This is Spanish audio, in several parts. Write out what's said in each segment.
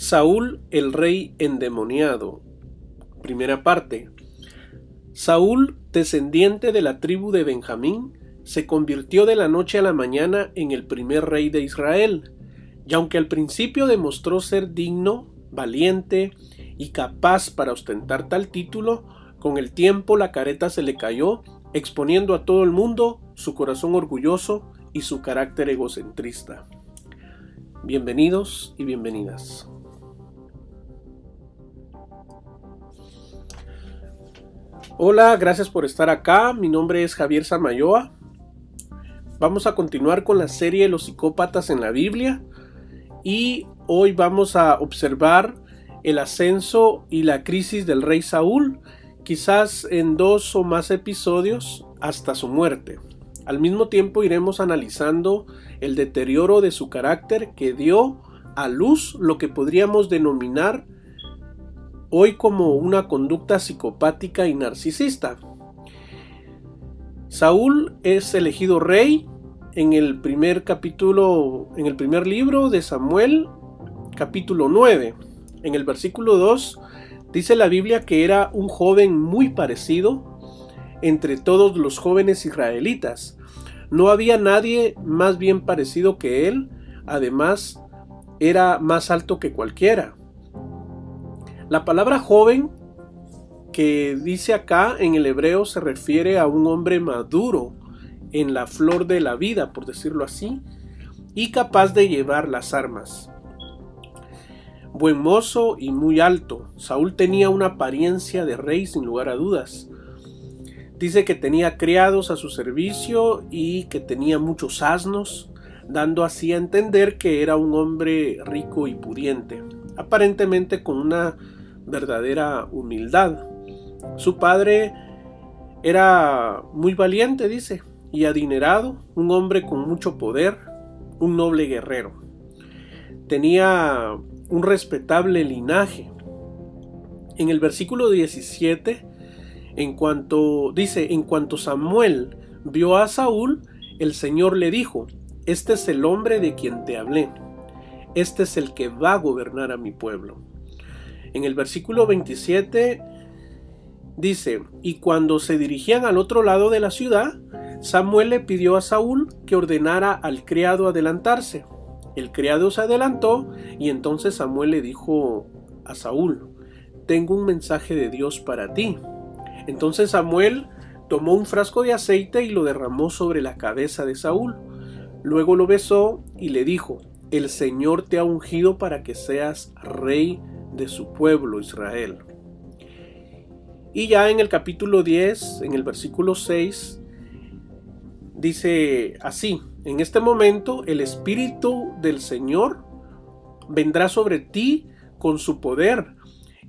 Saúl el rey endemoniado. Primera parte. Saúl, descendiente de la tribu de Benjamín, se convirtió de la noche a la mañana en el primer rey de Israel, y aunque al principio demostró ser digno, valiente y capaz para ostentar tal título, con el tiempo la careta se le cayó, exponiendo a todo el mundo su corazón orgulloso y su carácter egocentrista. Bienvenidos y bienvenidas. Hola, gracias por estar acá. Mi nombre es Javier Samayoa. Vamos a continuar con la serie Los psicópatas en la Biblia y hoy vamos a observar el ascenso y la crisis del rey Saúl, quizás en dos o más episodios hasta su muerte. Al mismo tiempo iremos analizando el deterioro de su carácter que dio a luz lo que podríamos denominar hoy como una conducta psicopática y narcisista. Saúl es elegido rey en el primer capítulo, en el primer libro de Samuel, capítulo 9. En el versículo 2 dice la Biblia que era un joven muy parecido entre todos los jóvenes israelitas. No había nadie más bien parecido que él, además era más alto que cualquiera. La palabra joven que dice acá en el hebreo se refiere a un hombre maduro en la flor de la vida, por decirlo así, y capaz de llevar las armas. Buen mozo y muy alto, Saúl tenía una apariencia de rey sin lugar a dudas. Dice que tenía criados a su servicio y que tenía muchos asnos, dando así a entender que era un hombre rico y pudiente, aparentemente con una verdadera humildad. Su padre era muy valiente, dice, y adinerado, un hombre con mucho poder, un noble guerrero. Tenía un respetable linaje. En el versículo 17, en cuanto dice, en cuanto Samuel vio a Saúl, el Señor le dijo, este es el hombre de quien te hablé, este es el que va a gobernar a mi pueblo. En el versículo 27 dice, y cuando se dirigían al otro lado de la ciudad, Samuel le pidió a Saúl que ordenara al criado adelantarse. El criado se adelantó y entonces Samuel le dijo a Saúl, tengo un mensaje de Dios para ti. Entonces Samuel tomó un frasco de aceite y lo derramó sobre la cabeza de Saúl. Luego lo besó y le dijo, el Señor te ha ungido para que seas rey de su pueblo Israel. Y ya en el capítulo 10, en el versículo 6, dice así, en este momento el Espíritu del Señor vendrá sobre ti con su poder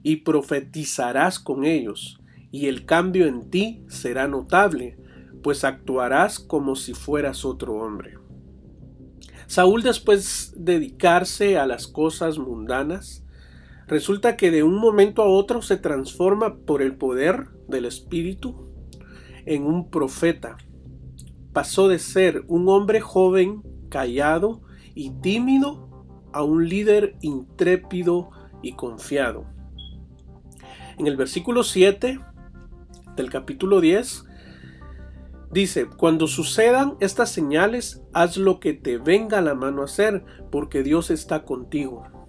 y profetizarás con ellos, y el cambio en ti será notable, pues actuarás como si fueras otro hombre. Saúl después de dedicarse a las cosas mundanas, Resulta que de un momento a otro se transforma por el poder del Espíritu en un profeta. Pasó de ser un hombre joven, callado y tímido a un líder intrépido y confiado. En el versículo 7 del capítulo 10 dice, cuando sucedan estas señales, haz lo que te venga la mano a hacer, porque Dios está contigo.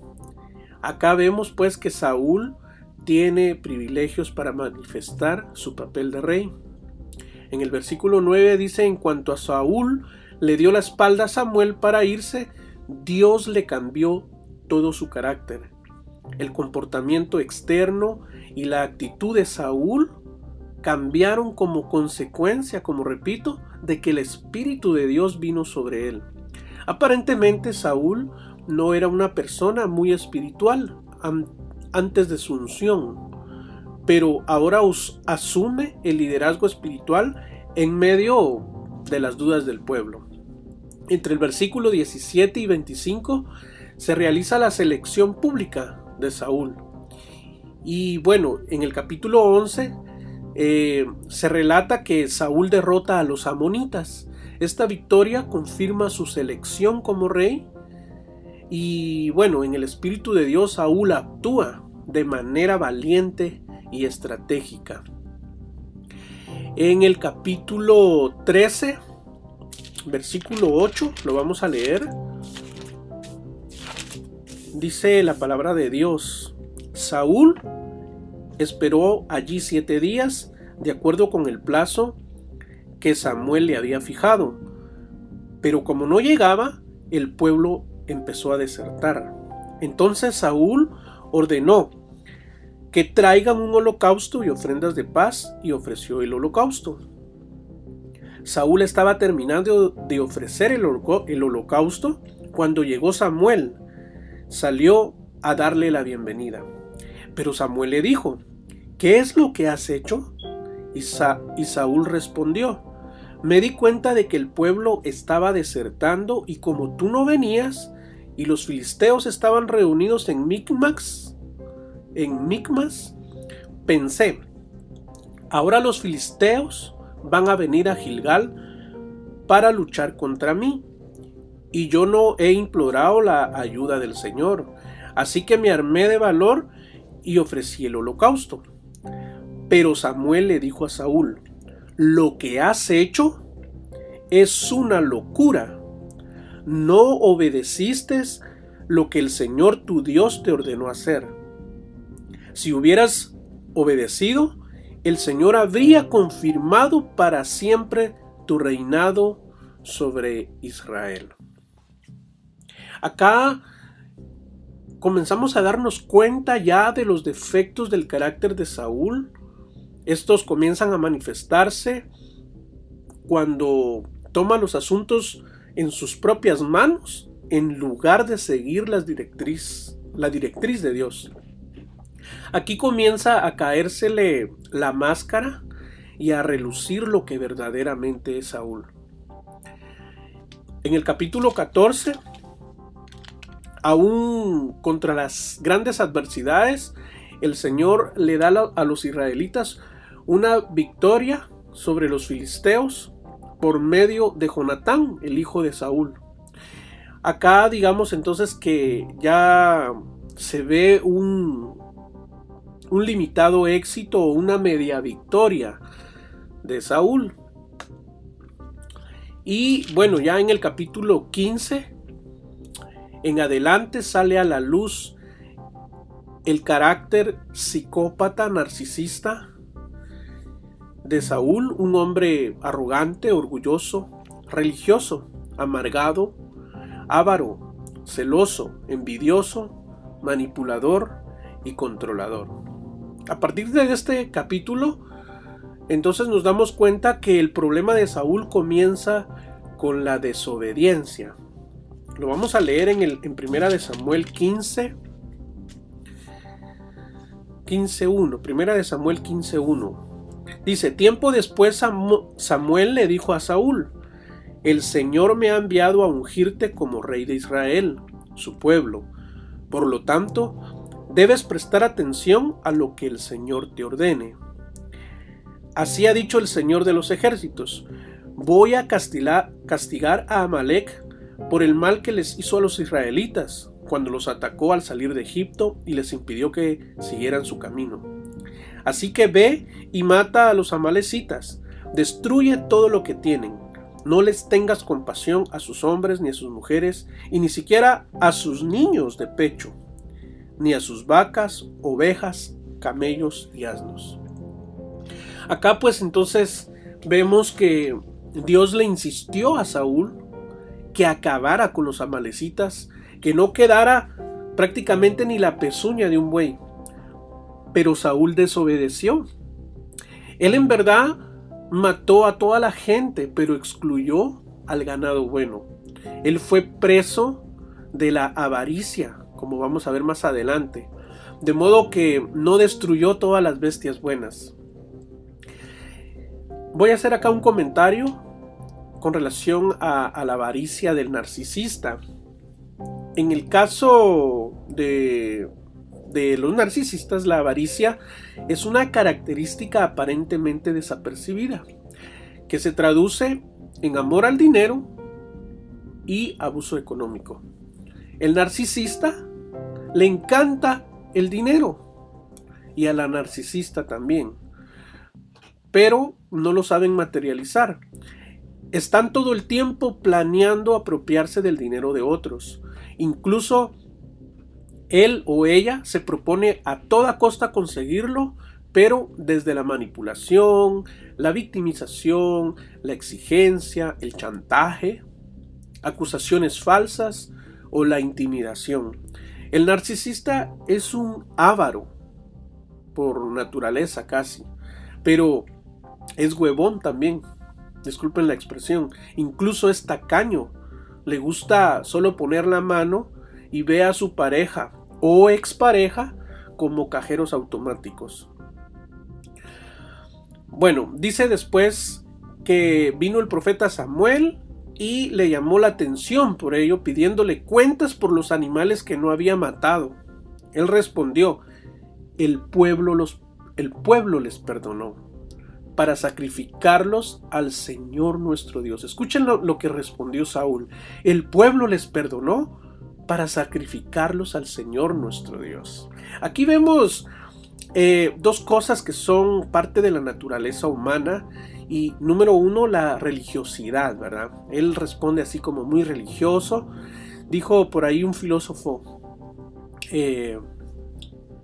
Acá vemos pues que Saúl tiene privilegios para manifestar su papel de rey. En el versículo 9 dice, en cuanto a Saúl le dio la espalda a Samuel para irse, Dios le cambió todo su carácter. El comportamiento externo y la actitud de Saúl cambiaron como consecuencia, como repito, de que el Espíritu de Dios vino sobre él. Aparentemente Saúl no era una persona muy espiritual antes de su unción, pero ahora asume el liderazgo espiritual en medio de las dudas del pueblo. Entre el versículo 17 y 25 se realiza la selección pública de Saúl. Y bueno, en el capítulo 11 eh, se relata que Saúl derrota a los amonitas. Esta victoria confirma su selección como rey Y bueno, en el Espíritu de Dios Saúl actúa de manera valiente y estratégica. En el capítulo 13, versículo 8, lo vamos a leer. Dice la palabra de Dios, Saúl esperó allí siete días, de acuerdo con el plazo que Samuel le había fijado. Pero como no llegaba, el pueblo empezó a desertar. Entonces Saúl ordenó que traigan un holocausto y ofrendas de paz y ofreció el holocausto. Saúl estaba terminando de ofrecer el, holocausto cuando llegó Samuel. Salió a darle la bienvenida. Pero Samuel le dijo, ¿qué es lo que has hecho? Y, y Saúl respondió, me di cuenta de que el pueblo estaba desertando y como tú no venías y los filisteos estaban reunidos en Micmax, en Micmas, pensé, ahora los filisteos van a venir a Gilgal para luchar contra mí, y yo no he implorado la ayuda del Señor, así que me armé de valor y ofrecí el holocausto. Pero Samuel le dijo a Saúl, lo que has hecho es una locura. No obedeciste lo que el Señor tu Dios te ordenó hacer. Si hubieras obedecido, el Señor habría confirmado para siempre tu reinado sobre Israel. Acá comenzamos a darnos cuenta ya de los defectos del carácter de Saúl. Estos comienzan a manifestarse cuando toma los asuntos en sus propias manos en lugar de seguir las la directriz de Dios. Aquí comienza a caérsele la máscara y a relucir lo que verdaderamente es Saúl. En el capítulo 14, aún contra las grandes adversidades, el Señor le da a los israelitas una victoria sobre los filisteos por medio de Jonatán, el hijo de Saúl. Acá digamos entonces que ya se ve un, un limitado éxito o una media victoria de Saúl. Y bueno, ya en el capítulo 15, en adelante sale a la luz el carácter psicópata narcisista de Saúl, un hombre arrogante, orgulloso, religioso, amargado, avaro, celoso, envidioso, manipulador y controlador. A partir de este capítulo, entonces nos damos cuenta que el problema de Saúl comienza con la desobediencia. Lo vamos a leer en, el, en Primera de Samuel 15, 15.1. Primera de Samuel 15.1. Dice, tiempo después Samuel le dijo a Saúl, el Señor me ha enviado a ungirte como rey de Israel, su pueblo. Por lo tanto, Debes prestar atención a lo que el Señor te ordene. Así ha dicho el Señor de los ejércitos. Voy a castigar, a Amalek por el mal que les hizo a los israelitas cuando los atacó al salir de Egipto y les impidió que siguieran su camino. Así que ve y mata a los amalecitas, destruye todo lo que tienen, no les tengas compasión a sus hombres ni a sus mujeres y ni siquiera a sus niños de pecho ni a sus vacas, ovejas, camellos y asnos. Acá pues entonces vemos que Dios le insistió a Saúl que acabara con los amalecitas, que no quedara prácticamente ni la pezuña de un buey. Pero Saúl desobedeció. Él en verdad mató a toda la gente, pero excluyó al ganado bueno. Él fue preso de la avaricia, como vamos a ver más adelante, de modo que no destruyó todas las bestias buenas. Voy a hacer acá un comentario con relación a, la avaricia del narcisista. En el caso de, de los narcisistas, la avaricia es una característica aparentemente desapercibida, que se traduce en amor al dinero y abuso económico. El narcisista le encanta el dinero y a la narcisista también, pero no lo saben materializar. Están todo el tiempo planeando apropiarse del dinero de otros. Incluso él o ella se propone a toda costa conseguirlo, pero desde la manipulación, la victimización, la exigencia, el chantaje, acusaciones falsas o la intimidación. El narcisista es un avaro por naturaleza casi, pero es huevón también disculpen la expresión, incluso es tacaño. Le gusta solo poner la mano y ve a su pareja o expareja como cajeros automáticos. Bueno, dice después que vino el profeta Samuel y le llamó la atención por ello, pidiéndole cuentas por los animales que no había matado. Él respondió, el pueblo, los, el pueblo les perdonó para sacrificarlos al Señor nuestro Dios. Escuchen lo, que respondió Saúl. El pueblo les perdonó para sacrificarlos al Señor nuestro Dios. Aquí vemos eh, dos cosas que son parte de la naturaleza humana y número uno la religiosidad, ¿verdad? Él responde así como muy religioso. Dijo por ahí un filósofo eh,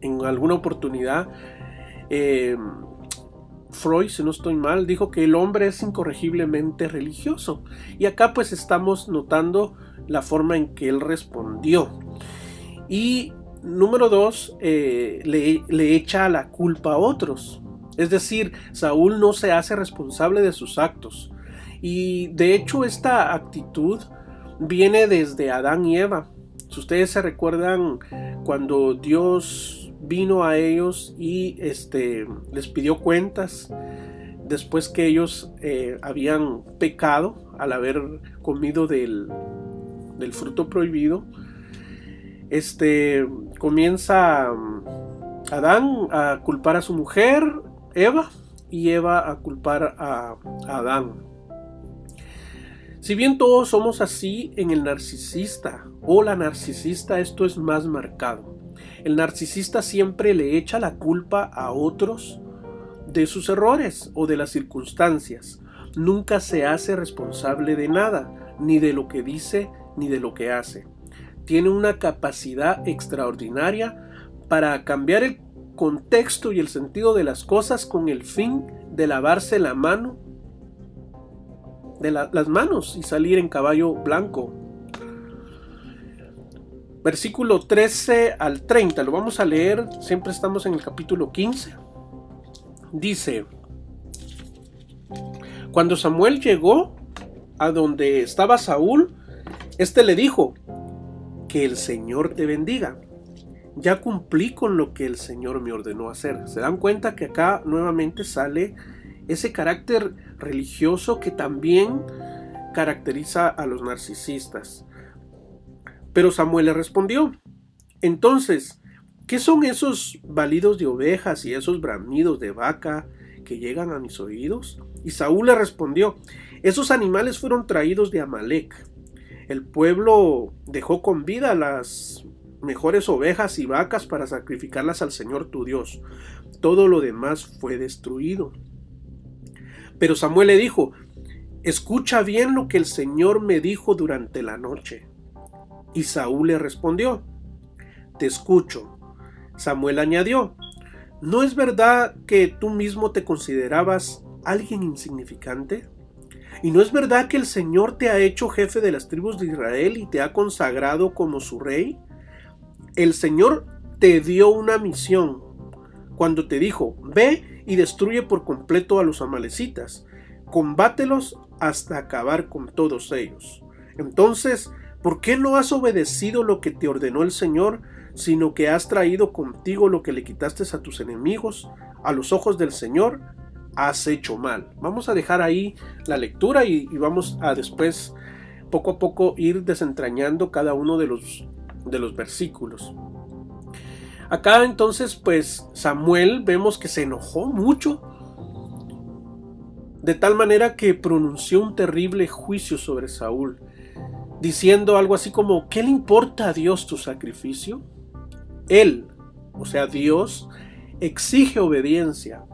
en alguna oportunidad, eh, Freud, si no estoy mal, dijo que el hombre es incorregiblemente religioso. Y acá pues estamos notando la forma en que él respondió. Y número dos, eh, le, le echa la culpa a otros. Es decir, Saúl no se hace responsable de sus actos. Y de hecho esta actitud viene desde Adán y Eva. Si ustedes se recuerdan cuando Dios vino a ellos y este, les pidió cuentas después que ellos eh, habían pecado al haber comido del, del fruto prohibido. Este comienza mm, Adán a culpar a su mujer, Eva, y Eva a culpar a, a Adán. Si bien todos somos así en el narcisista o la narcisista, esto es más marcado. El narcisista siempre le echa la culpa a otros de sus errores o de las circunstancias. Nunca se hace responsable de nada, ni de lo que dice, ni de lo que hace. Tiene una capacidad extraordinaria para cambiar el contexto y el sentido de las cosas con el fin de lavarse la mano de las manos y salir en caballo blanco versículo 13 al 30, lo vamos a leer, siempre estamos en el capítulo 15. Dice, cuando Samuel llegó a donde estaba Saúl, éste le dijo, que el Señor te bendiga. Ya cumplí con lo que el Señor me ordenó hacer. Se dan cuenta que acá nuevamente sale ese carácter religioso que también caracteriza a los narcisistas. Pero Samuel le respondió, entonces, ¿qué son esos balidos de ovejas y esos bramidos de vaca que llegan a mis oídos? Y Saúl le respondió, esos animales fueron traídos de Amalek. El pueblo dejó con vida las mejores ovejas y vacas para sacrificarlas al Señor tu Dios. Todo lo demás fue destruido. Pero Samuel le dijo, escucha bien lo que el Señor me dijo durante la noche. Y Saúl le respondió, Te escucho. Samuel añadió, ¿no es verdad que tú mismo te considerabas alguien insignificante? ¿Y no es verdad que el Señor te ha hecho jefe de las tribus de Israel y te ha consagrado como su rey? El Señor te dio una misión cuando te dijo, ve y destruye por completo a los amalecitas, combátelos hasta acabar con todos ellos. Entonces ¿Por qué no has obedecido lo que te ordenó el Señor, sino que has traído contigo lo que le quitaste a tus enemigos? A los ojos del Señor has hecho mal. Vamos a dejar ahí la lectura y, vamos a después, poco a poco, ir desentrañando cada uno de los, de los versículos. Acá entonces, pues Samuel vemos que se enojó mucho, de tal manera que pronunció un terrible juicio sobre Saúl diciendo algo así como, ¿qué le importa a Dios tu sacrificio? Él, o sea, Dios, exige obediencia,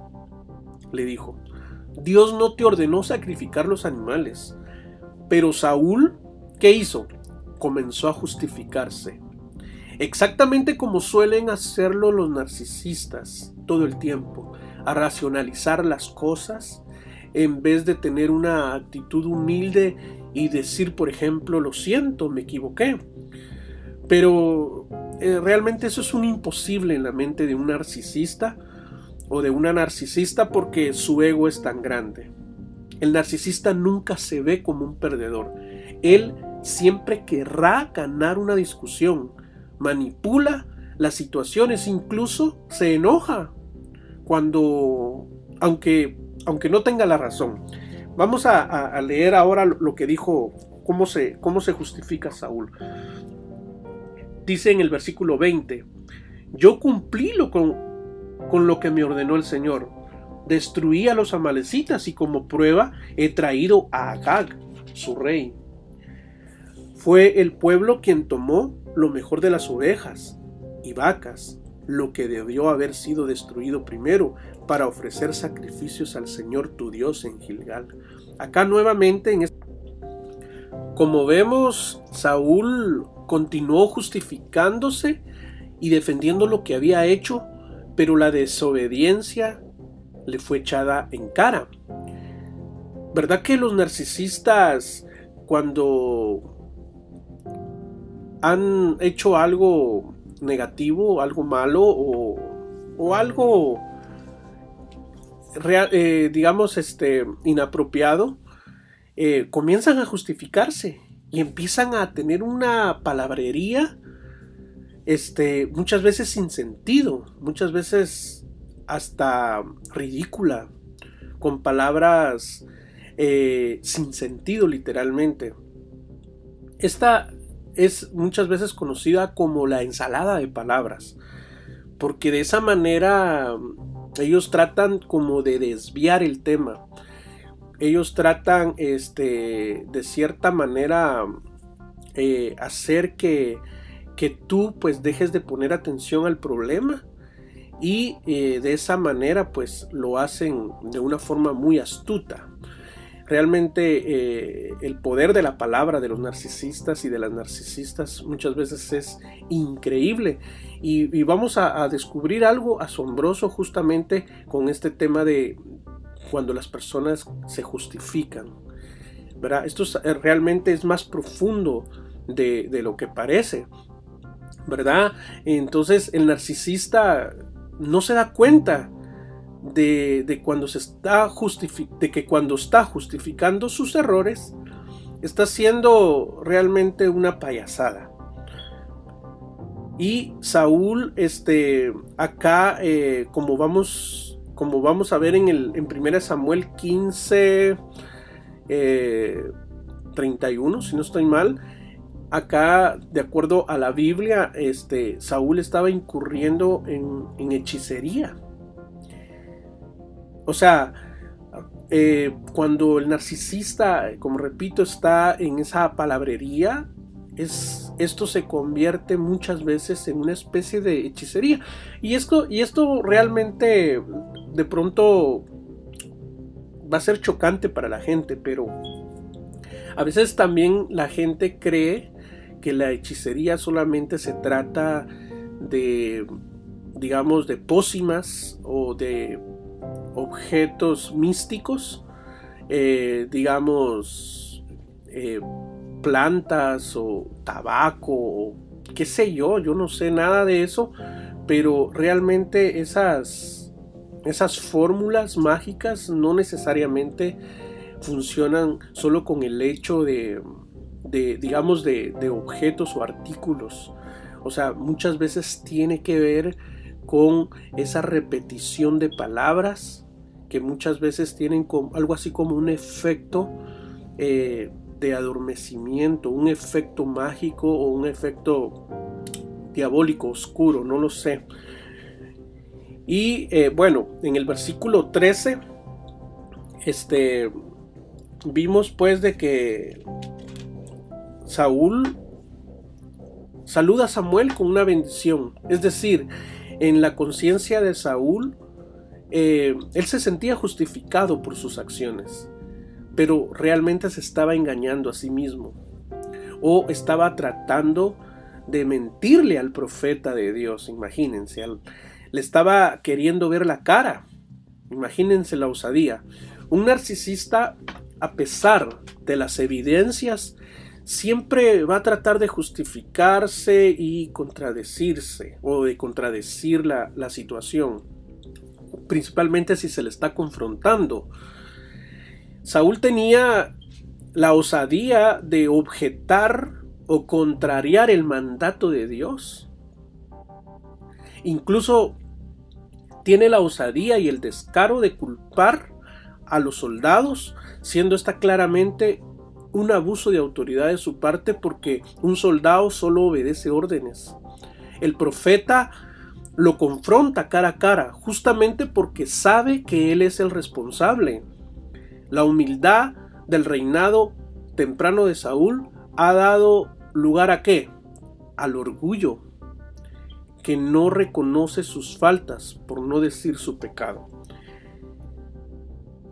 le dijo. Dios no te ordenó sacrificar los animales. Pero Saúl, ¿qué hizo? Comenzó a justificarse. Exactamente como suelen hacerlo los narcisistas todo el tiempo, a racionalizar las cosas en vez de tener una actitud humilde y decir, por ejemplo, lo siento, me equivoqué. Pero eh, realmente eso es un imposible en la mente de un narcisista o de una narcisista porque su ego es tan grande. El narcisista nunca se ve como un perdedor. Él siempre querrá ganar una discusión, manipula las situaciones, incluso se enoja cuando, aunque, aunque no tenga la razón. Vamos a, leer ahora lo que dijo, cómo se, cómo se justifica Saúl. Dice en el versículo 20, yo cumplí lo con, con lo que me ordenó el Señor. Destruí a los amalecitas y como prueba he traído a Agag, su rey. Fue el pueblo quien tomó lo mejor de las ovejas y vacas, lo que debió haber sido destruido primero para ofrecer sacrificios al Señor tu Dios en Gilgal. Acá nuevamente, en como vemos, Saúl continuó justificándose y defendiendo lo que había hecho pero la desobediencia le fue echada en cara. ¿Verdad que los narcisistas cuando han hecho algo negativo, algo malo o, algo, eh, digamos, este, inapropiado, eh, comienzan a justificarse y empiezan a tener una palabrería este, muchas veces sin sentido, muchas veces hasta ridícula, con palabras eh, sin sentido literalmente. Esta es muchas veces conocida como la ensalada de palabras, porque de esa manera ellos tratan como de desviar el tema. Ellos tratan este, de cierta manera eh, hacer que que tú pues dejes de poner atención al problema y eh, de esa manera pues lo hacen de una forma muy astuta. Realmente eh, el poder de la palabra de los narcisistas y de las narcisistas muchas veces es increíble y, vamos a, descubrir algo asombroso justamente con este tema de cuando las personas se justifican. ¿verdad? Esto realmente es más profundo de, de lo que parece. ¿verdad? Entonces el narcisista no se da cuenta de, cuando se está de que cuando está justificando sus errores, está siendo realmente una payasada. Y Saúl, este, acá, eh, como vamos, como vamos a ver en el en 1 Samuel 15, 31, eh, si no estoy mal, acá, de acuerdo a la Biblia, este, Saúl estaba incurriendo en, hechicería. O sea, eh, cuando el narcisista, como repito, está en esa palabrería, es, esto se convierte muchas veces en una especie de hechicería. Y esto, y esto realmente de pronto va a ser chocante para la gente, pero a veces también la gente cree que la hechicería solamente se trata de, digamos, de pócimas o de objetos místicos, eh, digamos, eh, plantas o tabaco o qué sé yo, yo no sé nada de eso, pero realmente esas, esas fórmulas mágicas no necesariamente funcionan solo con el hecho de de digamos, de, objetos o artículos. O sea, muchas veces tiene que ver con esa repetición de palabras que muchas veces tienen algo así como un efecto eh, de adormecimiento, un efecto mágico o un efecto diabólico, oscuro, no lo sé. Y eh, bueno, en el versículo 13, este, vimos pues de que Saúl saluda a Samuel con una bendición. Es decir, en la conciencia de Saúl, eh, él se sentía justificado por sus acciones, pero realmente se estaba engañando a sí mismo o estaba tratando de mentirle al profeta de Dios, imagínense, le estaba queriendo ver la cara, imagínense la osadía. Un narcisista, a pesar de las evidencias, siempre va a tratar de justificarse y contradecirse o de contradecir la, la situación, principalmente si se le está confrontando. Saúl tenía la osadía de objetar o contrariar el mandato de Dios. Incluso tiene la osadía y el descaro de culpar a los soldados, siendo esta claramente un abuso de autoridad de su parte porque un soldado solo obedece órdenes. El profeta lo confronta cara a cara justamente porque sabe que él es el responsable. La humildad del reinado temprano de Saúl ha dado lugar a qué? Al orgullo, que no reconoce sus faltas, por no decir su pecado.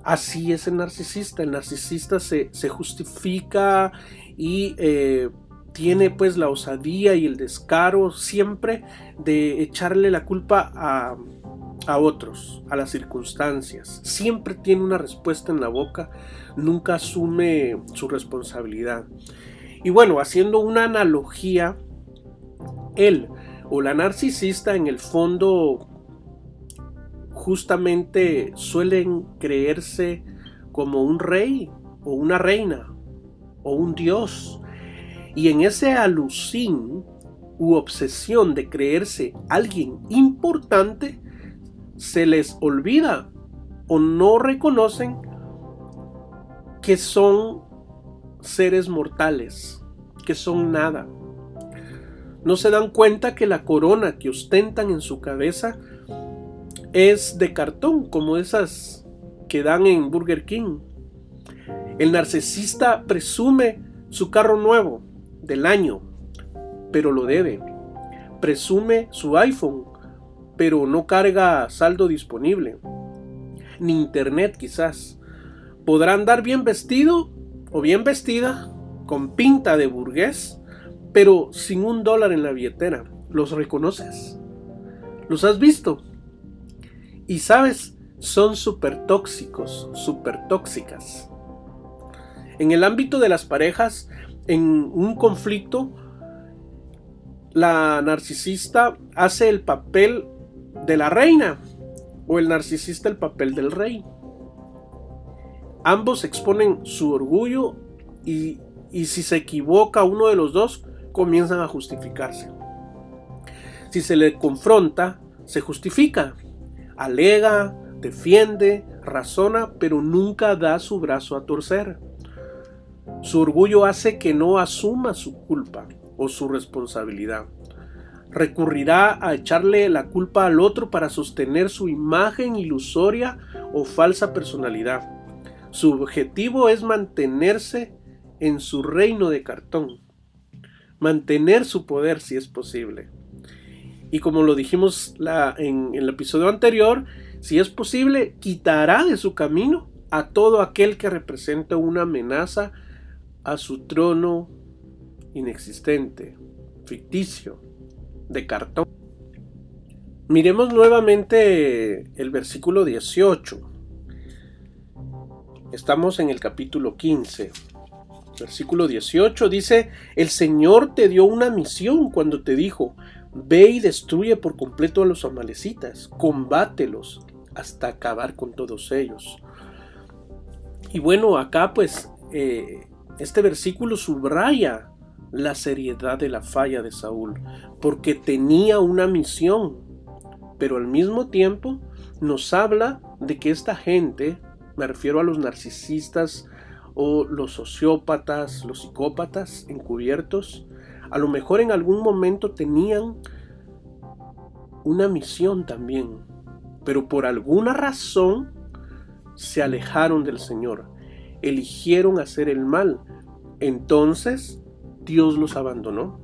Así es el narcisista. El narcisista se, justifica y eh, tiene pues la osadía y el descaro siempre de echarle la culpa a, a otros, a las circunstancias. Siempre tiene una respuesta en la boca, nunca asume su responsabilidad. Y bueno, haciendo una analogía, él o la narcisista en el fondo justamente suelen creerse como un rey o una reina o un dios. Y en ese alucín u obsesión de creerse alguien importante, se les olvida o no reconocen que son seres mortales, que son nada. No se dan cuenta que la corona que ostentan en su cabeza es de cartón, como esas que dan en Burger King. El narcisista presume su carro nuevo del año, pero lo debe. Presume su iPhone, pero no carga saldo disponible. Ni internet quizás. Podrá andar bien vestido o bien vestida, con pinta de burgués, pero sin un dólar en la billetera. ¿Los reconoces? ¿Los has visto? Y sabes, son súper tóxicos, súper tóxicas. En el ámbito de las parejas, en un conflicto, la narcisista hace el papel de la reina o el narcisista el papel del rey. Ambos exponen su orgullo y, y si se equivoca uno de los dos, comienzan a justificarse. Si se le confronta, se justifica alega, defiende, razona, pero nunca da su brazo a torcer. Su orgullo hace que no asuma su culpa o su responsabilidad. Recurrirá a echarle la culpa al otro para sostener su imagen ilusoria o falsa personalidad. Su objetivo es mantenerse en su reino de cartón, mantener su poder si es posible. Y como lo dijimos en, el episodio anterior, si es posible, quitará de su camino a todo aquel que representa una amenaza a su trono inexistente, ficticio, de cartón. Miremos nuevamente el versículo 18. Estamos en el capítulo 15. Versículo 18 dice, el Señor te dio una misión cuando te dijo, Ve y destruye por completo a los amalecitas, combátelos hasta acabar con todos ellos. Y bueno, acá pues eh, este versículo subraya la seriedad de la falla de Saúl, porque tenía una misión, pero al mismo tiempo nos habla de que esta gente, me refiero a los narcisistas o los sociópatas, los psicópatas encubiertos, a lo mejor en algún momento tenían una misión también, pero por alguna razón se alejaron del Señor, eligieron hacer el mal. Entonces Dios los abandonó.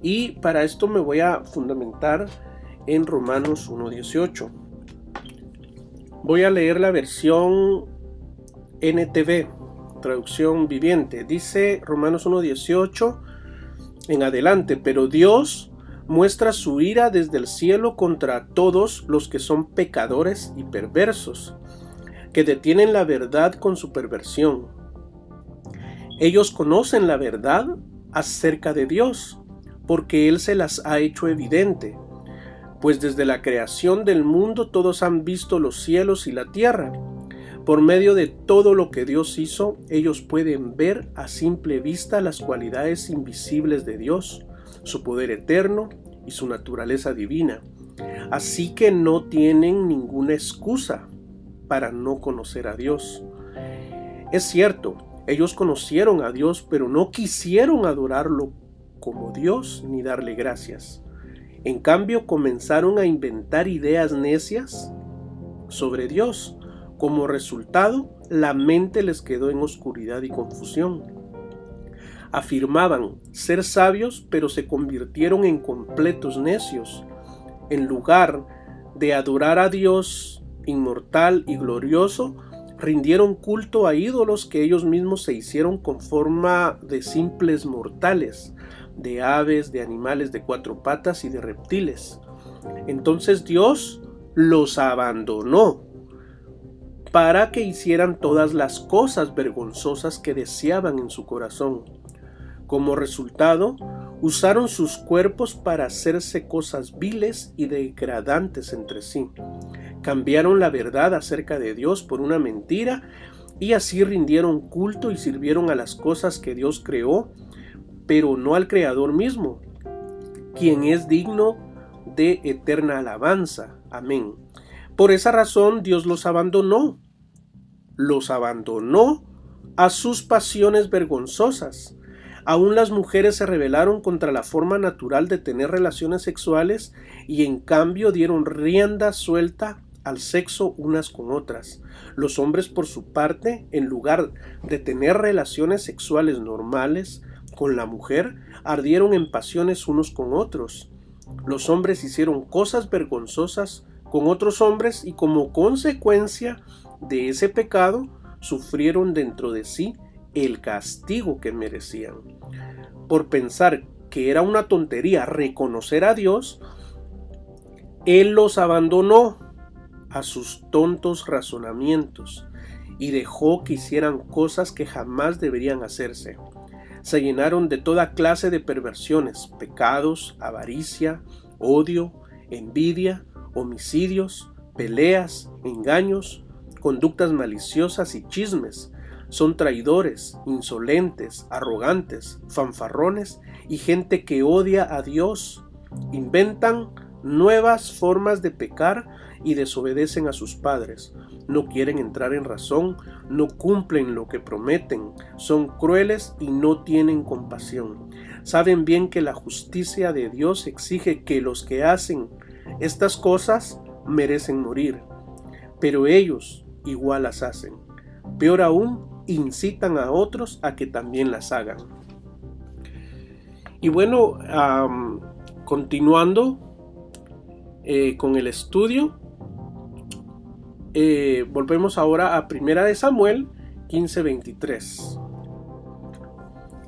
Y para esto me voy a fundamentar en Romanos 1.18. Voy a leer la versión NTV, traducción viviente. Dice Romanos 1.18 en adelante, pero Dios muestra su ira desde el cielo contra todos los que son pecadores y perversos, que detienen la verdad con su perversión. Ellos conocen la verdad acerca de Dios, porque Él se las ha hecho evidente, pues desde la creación del mundo todos han visto los cielos y la tierra. Por medio de todo lo que Dios hizo, ellos pueden ver a simple vista las cualidades invisibles de Dios, su poder eterno y su naturaleza divina. Así que no tienen ninguna excusa para no conocer a Dios. Es cierto, ellos conocieron a Dios, pero no quisieron adorarlo como Dios ni darle gracias. En cambio, comenzaron a inventar ideas necias sobre Dios. Como resultado, la mente les quedó en oscuridad y confusión. Afirmaban ser sabios, pero se convirtieron en completos necios. En lugar de adorar a Dios inmortal y glorioso, rindieron culto a ídolos que ellos mismos se hicieron con forma de simples mortales, de aves, de animales de cuatro patas y de reptiles. Entonces Dios los abandonó para que hicieran todas las cosas vergonzosas que deseaban en su corazón. Como resultado, usaron sus cuerpos para hacerse cosas viles y degradantes entre sí cambiaron la verdad acerca de Dios por una mentira y así rindieron culto y sirvieron a las cosas que Dios creó, pero no al Creador mismo, quien es digno de eterna alabanza. Amén. Por esa razón Dios los abandonó, los abandonó a sus pasiones vergonzosas. Aún las mujeres se rebelaron contra la forma natural de tener relaciones sexuales y en cambio dieron rienda suelta al sexo unas con otras. Los hombres, por su parte, en lugar de tener relaciones sexuales normales con la mujer, ardieron en pasiones unos con otros. Los hombres hicieron cosas vergonzosas con otros hombres y como consecuencia de ese pecado sufrieron dentro de sí el castigo que merecían. Por pensar que era una tontería reconocer a Dios, Él los abandonó a sus tontos razonamientos y dejó que hicieran cosas que jamás deberían hacerse. Se llenaron de toda clase de perversiones, pecados, avaricia, odio, envidia, homicidios, peleas, engaños, conductas maliciosas y chismes. Son traidores, insolentes, arrogantes, fanfarrones y gente que odia a Dios. Inventan nuevas formas de pecar y desobedecen a sus padres, no quieren entrar en razón, no cumplen lo que prometen, son crueles y no tienen compasión. Saben bien que la justicia de Dios exige que los que hacen estas cosas merecen morir, pero ellos igual las hacen. Peor aún, incitan a otros a que también las hagan. Y bueno, continuando eh, con el estudio, eh, volvemos ahora a Primera de Samuel 15:23.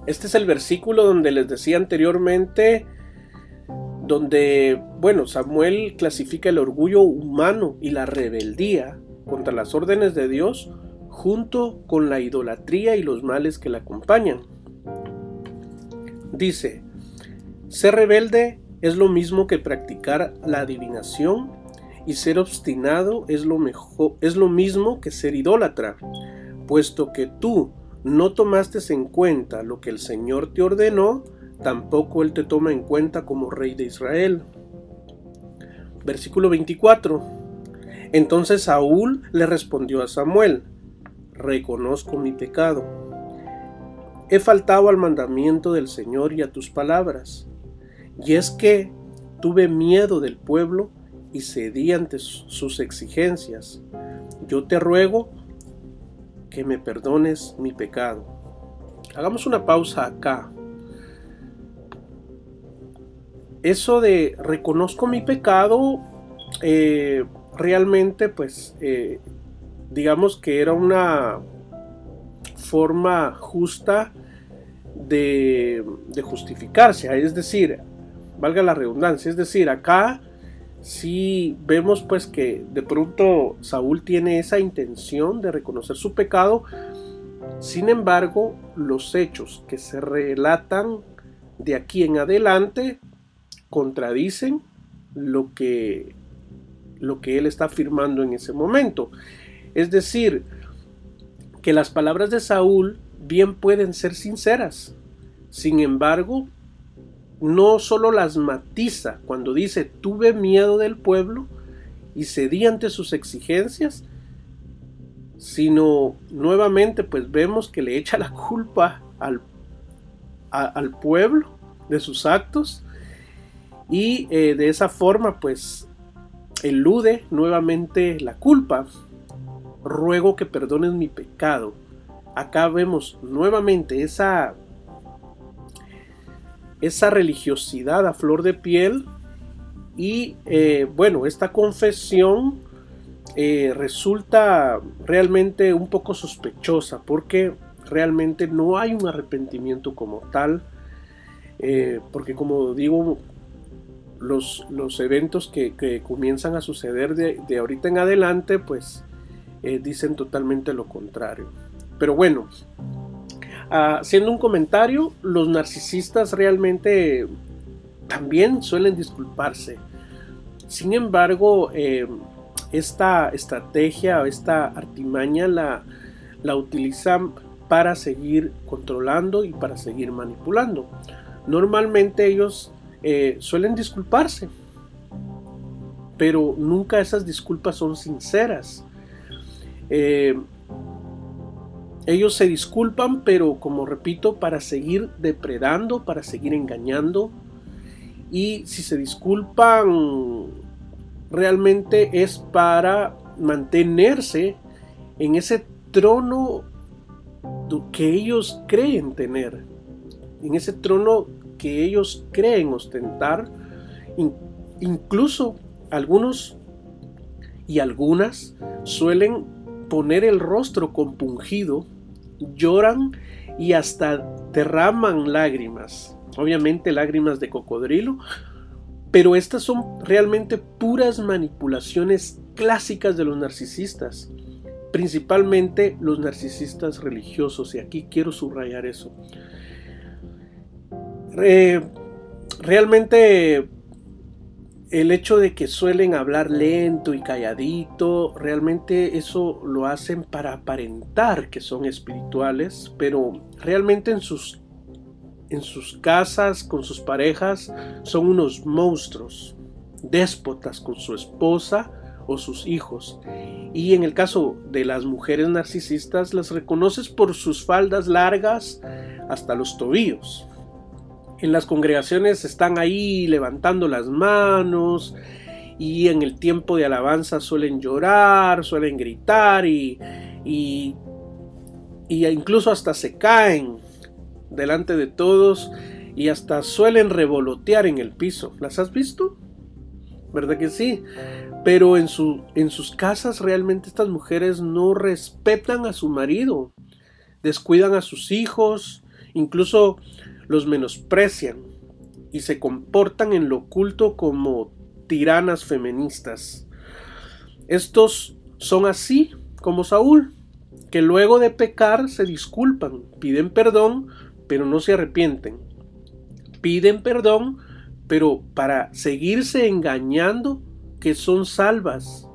Este es el versículo donde les decía anteriormente, donde, bueno, Samuel clasifica el orgullo humano y la rebeldía contra las órdenes de Dios junto con la idolatría y los males que la acompañan. Dice, ser rebelde es lo mismo que practicar la adivinación y ser obstinado es lo, mejor, es lo mismo que ser idólatra, puesto que tú no tomaste en cuenta lo que el Señor te ordenó, tampoco Él te toma en cuenta como rey de Israel. Versículo 24. Entonces Saúl le respondió a Samuel, reconozco mi pecado. He faltado al mandamiento del Señor y a tus palabras. Y es que tuve miedo del pueblo y cedí ante sus exigencias. Yo te ruego que me perdones mi pecado. Hagamos una pausa acá. Eso de reconozco mi pecado, eh, realmente pues eh, digamos que era una forma justa de justificarse. Es decir, valga la redundancia, es decir, acá si vemos pues que de pronto Saúl tiene esa intención de reconocer su pecado, sin embargo, los hechos que se relatan de aquí en adelante contradicen lo que lo que él está afirmando en ese momento. Es decir, que las palabras de Saúl bien pueden ser sinceras. Sin embargo, no solo las matiza cuando dice tuve miedo del pueblo y cedí ante sus exigencias, sino nuevamente pues vemos que le echa la culpa al, al pueblo de sus actos y eh, de esa forma pues elude nuevamente la culpa. Ruego que perdones mi pecado. Acá vemos nuevamente esa esa religiosidad a flor de piel y eh, bueno, esta confesión eh, resulta realmente un poco sospechosa porque realmente no hay un arrepentimiento como tal, eh, porque como digo, los, los eventos que, comienzan a suceder de, de, ahorita en adelante, pues dicen totalmente lo contrario. Pero bueno, haciendo un comentario, los narcisistas realmente también suelen disculparse. Sin embargo, eh, esta estrategia o esta artimaña la, la utilizan para seguir controlando y para seguir manipulando. Normalmente ellos eh, suelen disculparse, pero nunca esas disculpas son sinceras. Eh, ellos se disculpan, pero como repito, para seguir depredando, para seguir engañando. Y si se disculpan, realmente es para mantenerse en ese trono que ellos creen tener, en ese trono que ellos creen ostentar. incluso algunos y algunas suelen poner el rostro compungido, lloran y hasta derraman lágrimas, obviamente lágrimas de cocodrilo, pero estas son realmente puras manipulaciones clásicas de los narcisistas, principalmente los narcisistas religiosos, y aquí quiero subrayar eso. realmente el hecho de que suelen hablar lento y calladito, realmente eso lo hacen para aparentar que son espirituales, pero realmente en sus, en sus casas, con sus parejas, son unos monstruos, déspotas con su esposa o sus hijos. Y en el caso de las mujeres narcisistas, las reconoces por sus faldas largas hasta los tobillos en las congregaciones están ahí levantando las manos y en el tiempo de alabanza suelen llorar, suelen gritar y, y, incluso hasta se caen delante de todos y hasta suelen revolotear en el piso. ¿Las has visto? ¿Verdad que sí? Pero en, su, en sus casas realmente estas mujeres no respetan a su marido, descuidan a sus hijos, incluso los menosprecian y se comportan en lo oculto como tiranas feministas. Estos son así como Saúl, que luego de pecar se disculpan, piden perdón, pero no se arrepienten. Piden perdón, pero para seguirse engañando que son salvas.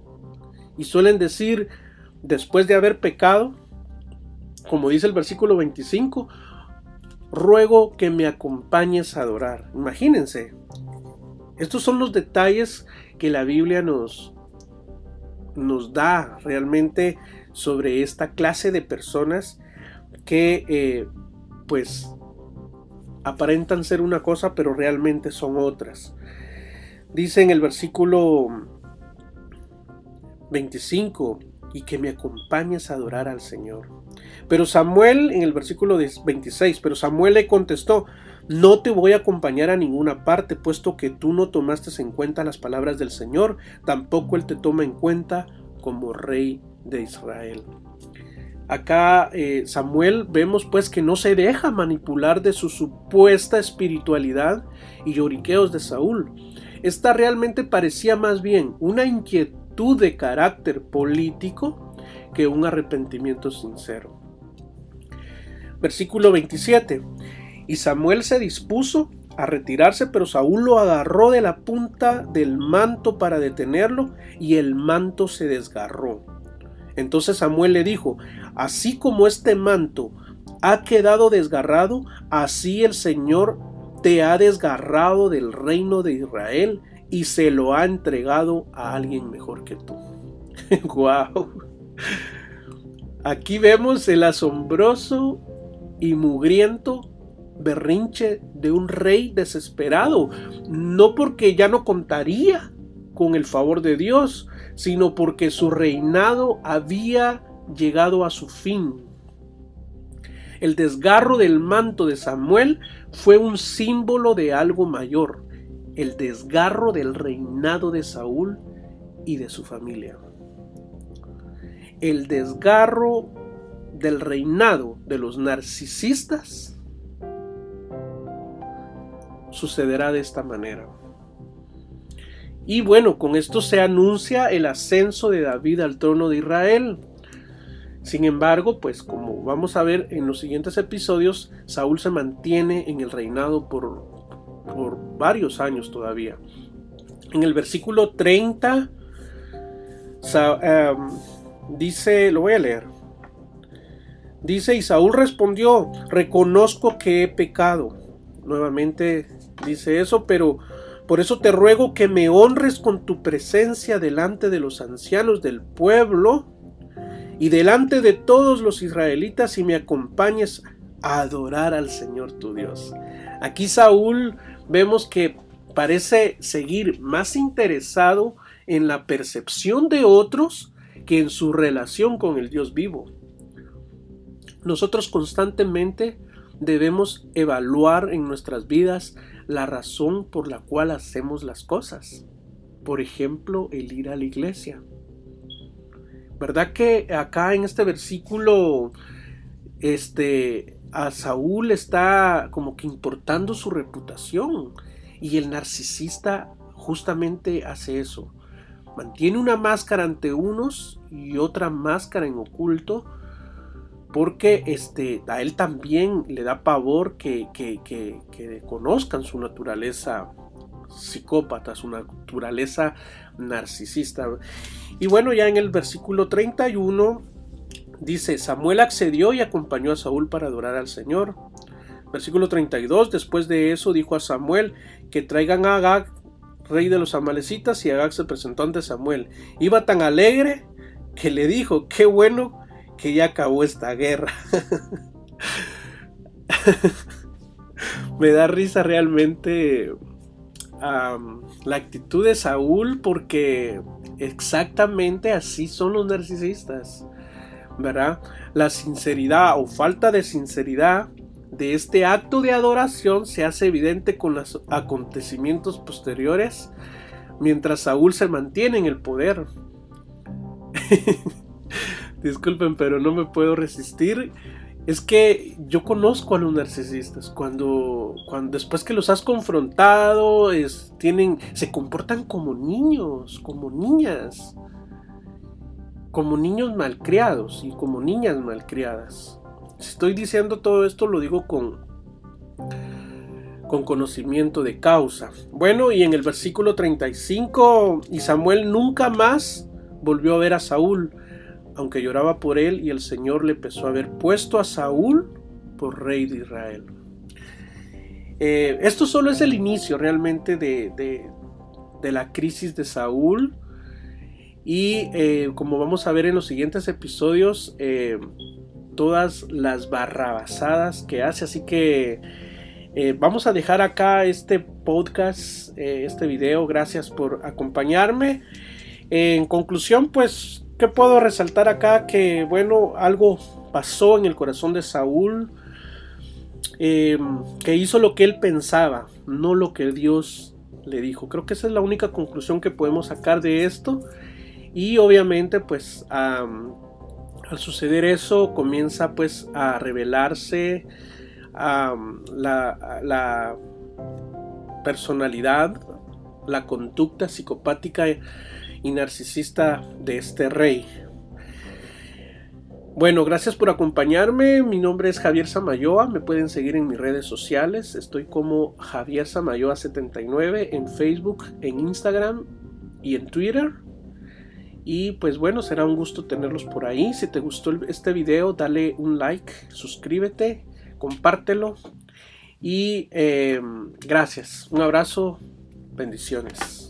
Y suelen decir, después de haber pecado, como dice el versículo 25, ruego que me acompañes a adorar. Imagínense, estos son los detalles que la Biblia nos, nos da realmente sobre esta clase de personas que eh, pues aparentan ser una cosa pero realmente son otras. Dice en el versículo 25, y que me acompañes a adorar al Señor. Pero Samuel, en el versículo 26, pero Samuel le contestó, no te voy a acompañar a ninguna parte, puesto que tú no tomaste en cuenta las palabras del Señor, tampoco Él te toma en cuenta como rey de Israel. Acá eh, Samuel vemos pues que no se deja manipular de su supuesta espiritualidad y lloriqueos de Saúl. Esta realmente parecía más bien una inquietud de carácter político que un arrepentimiento sincero. Versículo 27. Y Samuel se dispuso a retirarse, pero Saúl lo agarró de la punta del manto para detenerlo y el manto se desgarró. Entonces Samuel le dijo, así como este manto ha quedado desgarrado, así el Señor te ha desgarrado del reino de Israel y se lo ha entregado a alguien mejor que tú. ¡Wow! Aquí vemos el asombroso y mugriento berrinche de un rey desesperado, no porque ya no contaría con el favor de Dios, sino porque su reinado había llegado a su fin. El desgarro del manto de Samuel fue un símbolo de algo mayor, el desgarro del reinado de Saúl y de su familia. El desgarro del reinado de los narcisistas sucederá de esta manera. Y bueno, con esto se anuncia el ascenso de David al trono de Israel. Sin embargo, pues como vamos a ver en los siguientes episodios, Saúl se mantiene en el reinado por, por varios años todavía. En el versículo 30 em, dice, lo voy a leer. Dice, y Saúl respondió, reconozco que he pecado. Nuevamente dice eso, pero por eso te ruego que me honres con tu presencia delante de los ancianos del pueblo y delante de todos los israelitas y me acompañes a adorar al Señor tu Dios. Aquí Saúl vemos que parece seguir más interesado en la percepción de otros que en su relación con el Dios vivo. Nosotros constantemente debemos evaluar en nuestras vidas la razón por la cual hacemos las cosas. Por ejemplo, el ir a la iglesia. ¿Verdad que acá en este versículo este a Saúl está como que importando su reputación y el narcisista justamente hace eso. Mantiene una máscara ante unos y otra máscara en oculto porque este, a él también le da pavor que, que, conozcan su naturaleza psicópata, su naturaleza narcisista. Y bueno, ya en el versículo 31 dice, Samuel accedió y acompañó a Saúl para adorar al Señor. Versículo 32, después de eso dijo a Samuel que traigan a Agag, rey de los amalecitas, y Agag se presentó ante Samuel. Iba tan alegre que le dijo, qué bueno que ya acabó esta guerra. Me da risa realmente la actitud de Saúl porque exactamente así son los narcisistas. ¿Verdad? La sinceridad o falta de sinceridad de este acto de adoración se hace evidente con los acontecimientos posteriores mientras Saúl se mantiene en el poder. disculpen, pero no me puedo resistir. Es que yo conozco a los narcisistas. Cuando, cuando después que los has confrontado, tienen, se comportan como niños, como niñas, como niños malcriados y como niñas malcriadas. Si estoy diciendo todo esto, lo digo con, con conocimiento de causa. Bueno, y en el versículo 35, y Samuel nunca más volvió a ver a Saúl aunque lloraba por él y el Señor le empezó a haber puesto a Saúl por rey de Israel. Eh, esto solo es el inicio realmente de, la crisis de Saúl y eh, como vamos a ver en los siguientes episodios, eh, todas las barrabasadas que hace, así que vamos a dejar acá este podcast, este video, gracias por acompañarme. En conclusión, pues ¿qué puedo resaltar acá? Que bueno, algo pasó en el corazón de Saúl, eh, que hizo lo que él pensaba, no lo que Dios le dijo. Creo que esa es la única conclusión que podemos sacar de esto. Y obviamente pues al suceder eso comienza pues a revelarse la, la personalidad, la conducta psicopática y narcisista de este rey. Bueno, gracias por acompañarme. Mi nombre es Javier Samayoa. Me pueden seguir en mis redes sociales. Estoy como Javier Samayoa79 en Facebook, en Instagram y en Twitter. Y pues bueno, será un gusto tenerlos por ahí. Si te gustó este video, dale un like, suscríbete, compártelo. Y eh, gracias. Un abrazo. Bendiciones.